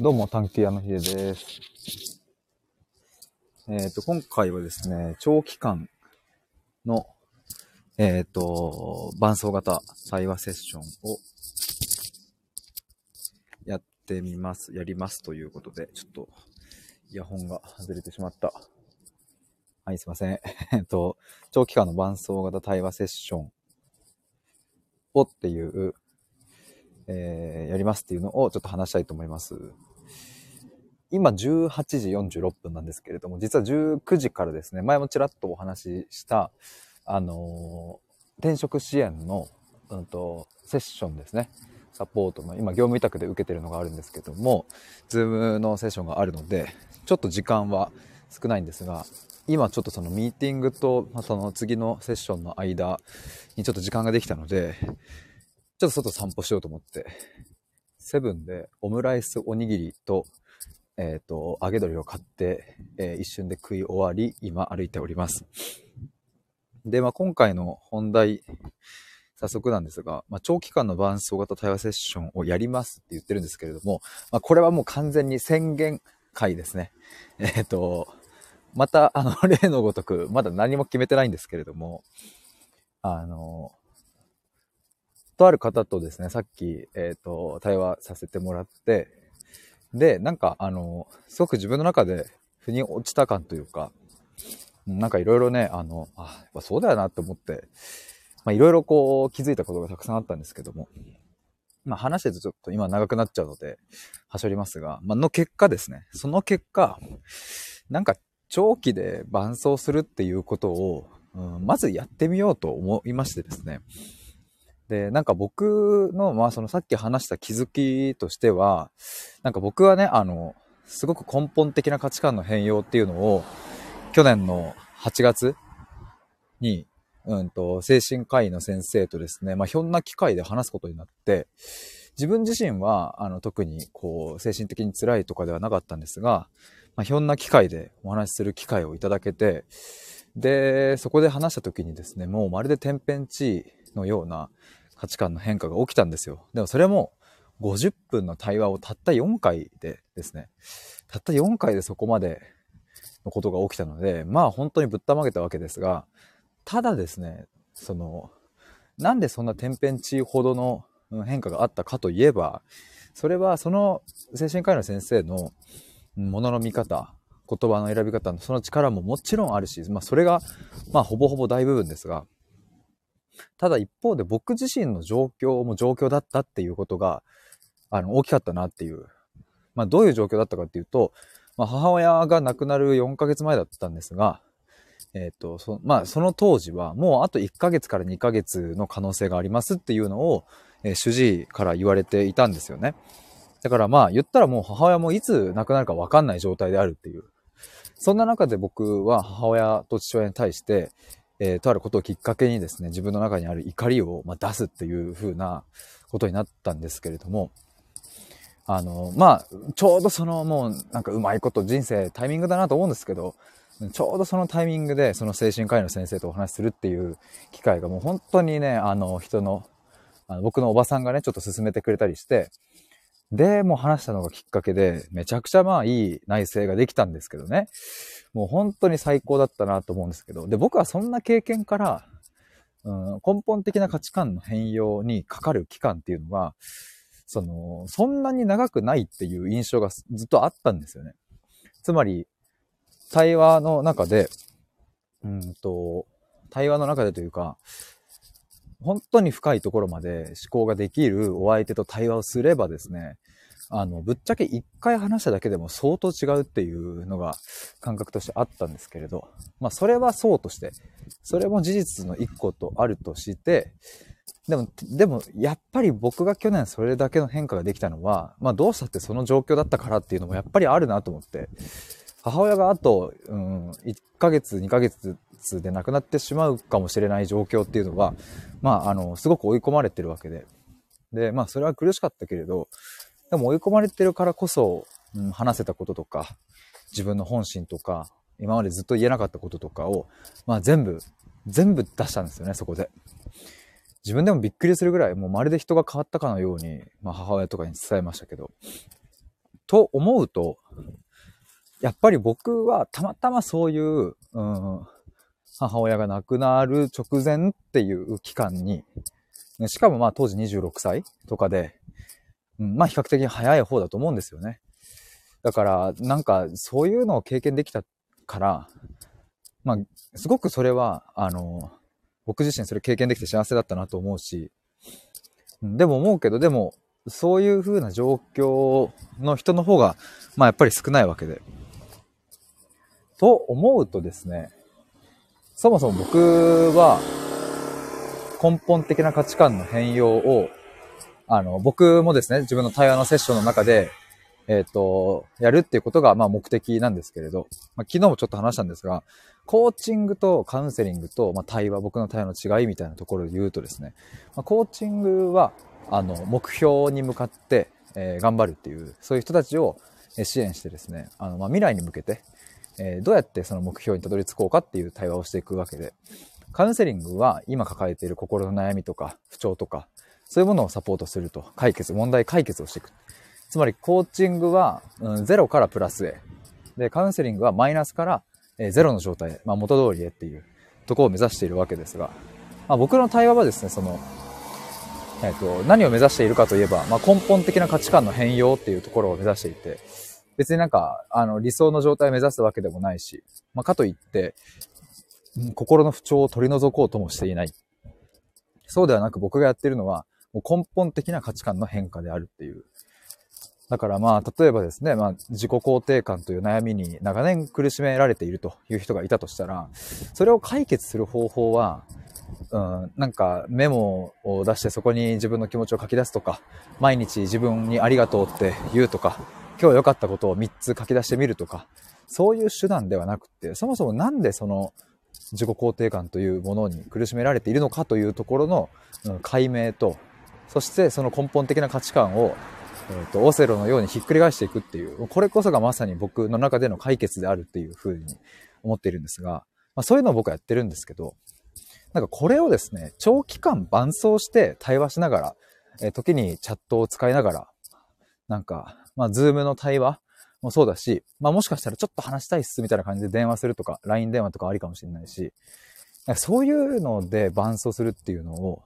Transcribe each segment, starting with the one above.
どうも、探偵屋のひでです。えっ、ー、と、今回はですね、長期間の、えっ、ー、と、伴奏型対話セッションをやってみます、やりますということで、ちょっと、イヤホンが外れてしまった。はい、すいません。えっと、長期間の伴奏型対話セッションをっていう、えー、やりますっていうのをちょっと話したいと思います。今18時46分なんですけれども、実は19時からですね、前もちらっとお話しした、あのー、転職支援の、うんと、セッションですね。サポートの、今業務委託で受けてるのがあるんですけども、ズームのセッションがあるので、ちょっと時間は少ないんですが、今ちょっとそのミーティングと、まあ、その次のセッションの間にちょっと時間ができたので、ちょっと外散歩しようと思って、セブンでオムライスおにぎりと、えっ、ー、と、揚げ鶏を買って、えー、一瞬で食い終わり、今歩いております。で、まあ、今回の本題、早速なんですが、まあ、長期間の伴奏型対話セッションをやりますって言ってるんですけれども、まあ、これはもう完全に宣言会ですね。えっ、ー、と、また、あの、例のごとく、まだ何も決めてないんですけれども、あの、とある方とですね、さっき、えっ、ー、と、対話させてもらって、で、なんか、あの、すごく自分の中で腑に落ちた感というか、なんかいろいろね、あの、あ、やっぱそうだよなって思って、まあいろいろこう気づいたことがたくさんあったんですけども、まあ話してるとちょっと今長くなっちゃうので、はしょりますが、まあの結果ですね、その結果、なんか長期で伴奏するっていうことを、うん、まずやってみようと思いましてですね、で、なんか僕の、まあそのさっき話した気づきとしては、なんか僕はね、あの、すごく根本的な価値観の変容っていうのを、去年の8月に、うんと、精神科医の先生とですね、まあひょんな機会で話すことになって、自分自身は、あの、特にこう、精神的に辛いとかではなかったんですが、まあひょんな機会でお話しする機会をいただけて、で、そこで話した時にですね、もうまるで天変地異のような価値観の変化が起きたんですよ。でもそれも50分の対話をたった4回でですね、たった4回でそこまでのことが起きたので、まあ本当にぶったまげたわけですが、ただですね、その、なんでそんな天変地異ほどの変化があったかといえば、それはその精神科医の先生のものの見方、言葉の選び方のその力ももちろんあるし、まあそれが、まあほぼほぼ大部分ですが、ただ一方で僕自身の状況も状況だったっていうことが、あの、大きかったなっていう。まあ、どういう状況だったかっていうと、まあ、母親が亡くなる4ヶ月前だったんですが、えっ、ー、と、そ、まあ、その当時は、もうあと1ヶ月から2ヶ月の可能性がありますっていうのを、えー、主治医から言われていたんですよね。だからまあ、言ったらもう母親もいつ亡くなるかわかんない状態であるっていう。そんな中で僕は母親と父親に対して、えー、とあることをきっかけにですね、自分の中にある怒りを、ま、出すっていう風なことになったんですけれども、あの、まあ、ちょうどそのもうなんかうまいこと人生タイミングだなと思うんですけど、ちょうどそのタイミングでその精神科医の先生とお話しするっていう機会がもう本当にね、あの人の、あの僕のおばさんがね、ちょっと勧めてくれたりして、で、もう話したのがきっかけで、めちゃくちゃまあいい内政ができたんですけどね。もう本当に最高だったなと思うんですけど、で、僕はそんな経験から、うん、根本的な価値観の変容にかかる期間っていうのは、その、そんなに長くないっていう印象がずっとあったんですよね。つまり、対話の中で、うんと、対話の中でというか、本当に深いところまで思考ができるお相手と対話をすればですね、あの、ぶっちゃけ一回話しただけでも相当違うっていうのが感覚としてあったんですけれど、まあそれはそうとして、それも事実の一個とあるとして、でも、でも、やっぱり僕が去年それだけの変化ができたのは、まあどうしたってその状況だったからっていうのもやっぱりあるなと思って、母親があと、うん、1ヶ月、2ヶ月で亡くなってしまうかもしれない状況っていうのは、まあ、あの、すごく追い込まれてるわけで。で、まあ、それは苦しかったけれど、でも追い込まれてるからこそ、うん、話せたこととか、自分の本心とか、今までずっと言えなかったこととかを、まあ全部、全部出したんですよね、そこで。自分でもびっくりするぐらい、もうまるで人が変わったかのように、まあ母親とかに伝えましたけど。と思うと、やっぱり僕はたまたまそういう、うん、母親が亡くなる直前っていう期間に、しかもまあ当時26歳とかで、うん、まあ比較的早い方だと思うんですよね。だから、なんかそういうのを経験できたから、まあ、すごくそれは、あの、僕自身それ経験できて幸せだったなと思うし、でも思うけど、でも、そういう風な状況の人の方が、まあやっぱり少ないわけで。と思うとですね、そもそも僕は根本的な価値観の変容を、あの、僕もですね、自分の対話のセッションの中で、えっ、ー、と、やるっていうことが、まあ目的なんですけれど、まあ、昨日もちょっと話したんですが、コーチングとカウンセリングと、まあ、対話、僕の対話の違いみたいなところで言うとですね、まあ、コーチングは、あの、目標に向かって、えー、頑張るっていう、そういう人たちを支援してですね、あの、まあ、未来に向けて、えー、どうやってその目標にたどり着こうかっていう対話をしていくわけで、カウンセリングは今抱えている心の悩みとか不調とか、そういうものをサポートすると、解決、問題解決をしていく。つまり、コーチングは、うん、ゼロからプラスへ。で、カウンセリングはマイナスから、えー、ゼロの状態へ、まあ、元通りへっていうとこを目指しているわけですが、まあ、僕の対話はですね、その、えっ、と、何を目指しているかといえば、まあ、根本的な価値観の変容っていうところを目指していて、別になんか、あの、理想の状態を目指すわけでもないし、まあ、かといって、心の不調を取り除こうともしていない。そうではなく僕がやってるのは、もう根本的な価値観の変化であるっていう。だからまあ、例えばですね、まあ、自己肯定感という悩みに長年苦しめられているという人がいたとしたら、それを解決する方法は、うん、なんかメモを出してそこに自分の気持ちを書き出すとか、毎日自分にありがとうって言うとか、今日良かったことを3つ書き出してみるとか、そういう手段ではなくて、そもそもなんでその自己肯定感というものに苦しめられているのかというところの解明と、そしてその根本的な価値観を、えーと、オセロのようにひっくり返していくっていう、これこそがまさに僕の中での解決であるっていうふうに思っているんですが、まあ、そういうのを僕はやってるんですけど、なんかこれをですね、長期間伴走して対話しながら、えー、時にチャットを使いながら、なんかまあ、ズームの対話もそうだし、まあ、もしかしたらちょっと話したいっすみたいな感じで電話するとか、LINE 電話とかありかもしれないし、そういうので伴走するっていうのを、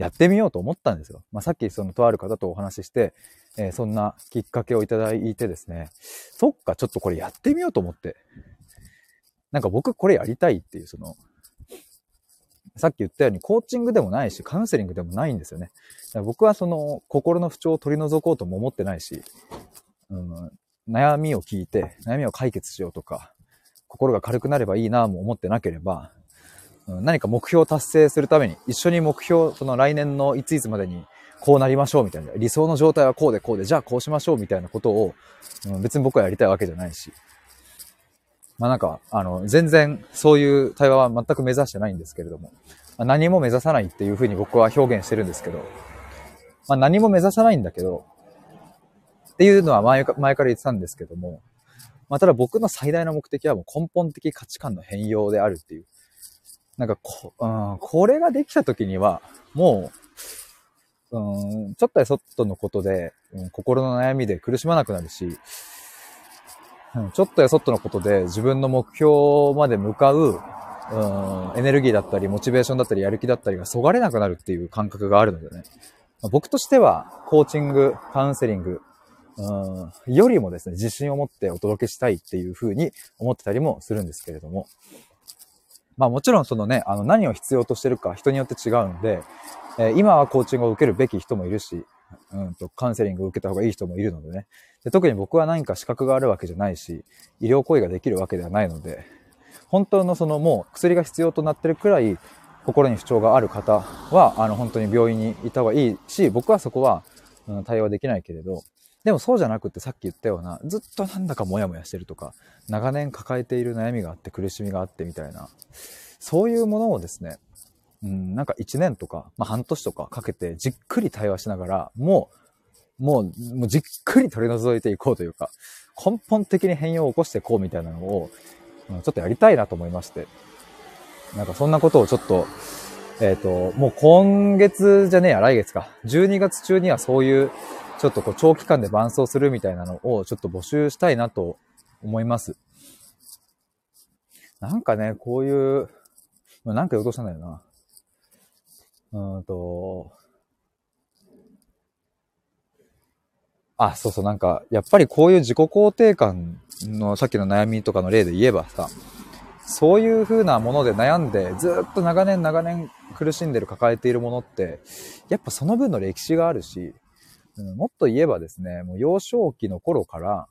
やってみようと思ったんですよ。まあ、さっきそのとある方とお話しして、えー、そんなきっかけをいただいてですね、そっか、ちょっとこれやってみようと思って。なんか僕これやりたいっていう、その、さっき言ったようにコーチングでもないし、カウンセリングでもないんですよね。僕はその心の不調を取り除こうとも思ってないし、うん、悩みを聞いて、悩みを解決しようとか、心が軽くなればいいなも思ってなければ、うん、何か目標を達成するために、一緒に目標、その来年のいついつまでにこうなりましょうみたいな、理想の状態はこうでこうで、じゃあこうしましょうみたいなことを、うん、別に僕はやりたいわけじゃないし、まあなんか、あの、全然そういう対話は全く目指してないんですけれども、まあ、何も目指さないっていうふうに僕は表現してるんですけど、まあ、何も目指さないんだけど、っていうのは前前から言ってたんですけども、まあ、ただ僕の最大の目的はもう根本的価値観の変容であるっていう。なんかこ、うん、これができた時には、もう、うん、ちょっとやそっとのことで、うん、心の悩みで苦しまなくなるし、うん、ちょっとやそっとのことで自分の目標まで向かう、うん、エネルギーだったり、モチベーションだったり、やる気だったりがそがれなくなるっていう感覚があるのでね。僕としては、コーチング、カウンセリング、うん、よりもですね、自信を持ってお届けしたいっていうふうに思ってたりもするんですけれども。まあもちろんそのね、あの何を必要としてるか人によって違うので、えー、今はコーチングを受けるべき人もいるし、うんと、カウンセリングを受けた方がいい人もいるのでね。で特に僕は何か資格があるわけじゃないし、医療行為ができるわけではないので、本当のそのもう薬が必要となってるくらい心に不調がある方は、あの、本当に病院に行った方がいいし、僕はそこは、うん、対応できないけれど、でもそうじゃなくてさっき言ったような、ずっとなんだかモヤモヤしてるとか、長年抱えている悩みがあって苦しみがあってみたいな、そういうものをですね、うん、なんか1年とか、まあ、半年とかかけてじっくり対話しながら、もう、もう、もうじっくり取り除いていこうというか、根本的に変容を起こしていこうみたいなのを、うん、ちょっとやりたいなと思いまして。なんかそんなことをちょっと、えっ、ー、と、もう今月じゃねえや、来月か。12月中にはそういうちょっとこう長期間で伴走するみたいなのをちょっと募集したいなと思います。なんかね、こういう、なんか言おうとしたんだよな。うんと、あ、そうそう、なんか、やっぱりこういう自己肯定感のさっきの悩みとかの例で言えばさ、そういう風なもので悩んで、ずっと長年長年苦しんでる、抱えているものって、やっぱその分の歴史があるし、うん、もっと言えばですね、もう幼少期の頃から、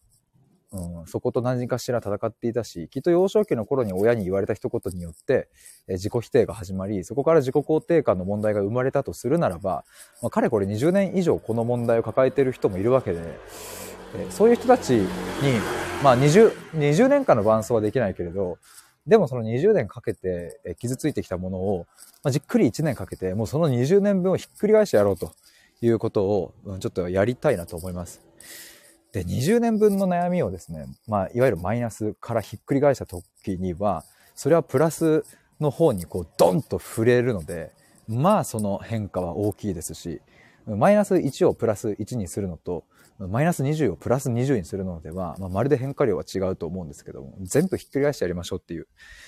うん、そこと何かしら戦っていたし、きっと幼少期の頃に親に言われた一言によって、え自己否定が始まり、そこから自己肯定感の問題が生まれたとするならば、まあ、かれこれ20年以上この問題を抱えている人もいるわけで、えそういう人たちに、まあ20、20年間の伴走はできないけれど、でもその20年かけて傷ついてきたものを、まあ、じっくり1年かけて、もうその20年分をひっくり返してやろうということを、ちょっとやりたいなと思います。で、20年分の悩みをですね、まあ、いわゆるマイナスからひっくり返した時には、それはプラスの方にこう、ドンと触れるので、まあ、その変化は大きいですし、マイナス1をプラス1にするのと、マイナス20をプラス20にするのでは、まあ、まるで変化量は違うと思うんですけども、全部ひっくり返してやりましょうっていう、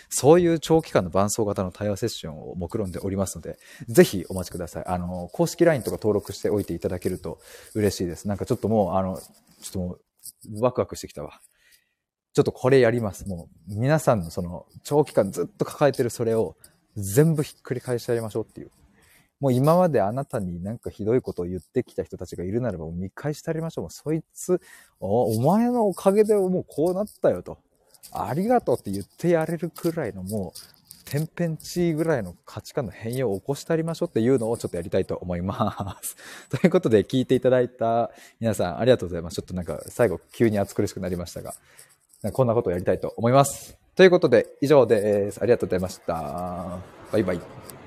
そういう長期間の伴走型の対話セッションを目論んでおりますので、ぜひお待ちください。あの、公式 LINE とか登録しておいていただけると嬉しいです。なんかちょっともう、あの、ちょっともう、ワクワクしてきたわ。ちょっとこれやります。もう、皆さんのその、長期間ずっと抱えてるそれを、全部ひっくり返してやりましょうっていう。もう今まであなたになんかひどいことを言ってきた人たちがいるならば、見返してありましょう。もうそいつお、お前のおかげでもうこうなったよと。ありがとうって言ってやれるくらいのもう、天変地異ぐらいの価値観の変容を起こしてありましょうっていうのをちょっとやりたいと思います。ということで聞いていただいた皆さんありがとうございます。ちょっとなんか最後急に暑苦しくなりましたが、こんなことをやりたいと思います。ということで以上です。ありがとうございました。バイバイ。